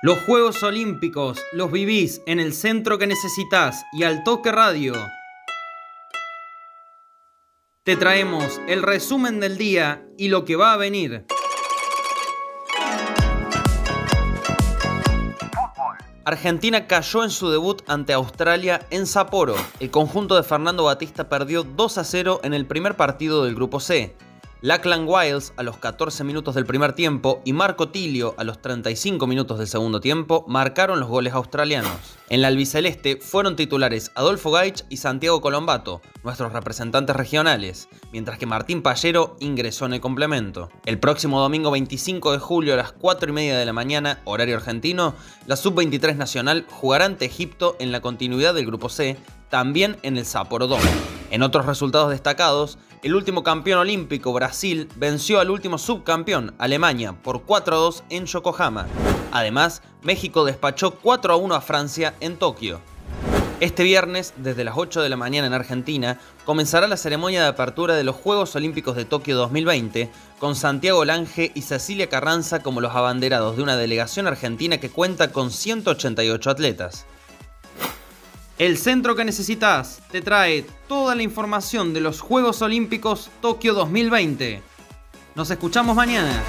Los Juegos Olímpicos los vivís en el centro que necesitas y al toque radio. Te traemos el resumen del día y lo que va a venir. Argentina cayó en su debut ante Australia en Sapporo. El conjunto de Fernando Batista perdió 2 a 0 en el primer partido del grupo C. Lackland Wiles a los 14 minutos del primer tiempo y Marco Tilio a los 35 minutos del segundo tiempo marcaron los goles australianos. En la albiceleste fueron titulares Adolfo Gaich y Santiago Colombato, nuestros representantes regionales, mientras que Martín Pallero ingresó en el complemento. El próximo domingo 25 de julio a las 4 y media de la mañana, horario argentino, la Sub-23 Nacional jugará ante Egipto en la continuidad del Grupo C, también en el Sapporo Dome. En otros resultados destacados, el último campeón olímpico, Brasil, venció al último subcampeón, Alemania, por 4 a 2 en Yokohama. Además, México despachó 4 a 1 a Francia en Tokio. Este viernes, desde las 8 de la mañana en Argentina, comenzará la ceremonia de apertura de los Juegos Olímpicos de Tokio 2020, con Santiago Lange y Cecilia Carranza como los abanderados de una delegación argentina que cuenta con 188 atletas. El centro que necesitas te trae toda la información de los Juegos Olímpicos Tokio 2020. Nos escuchamos mañana.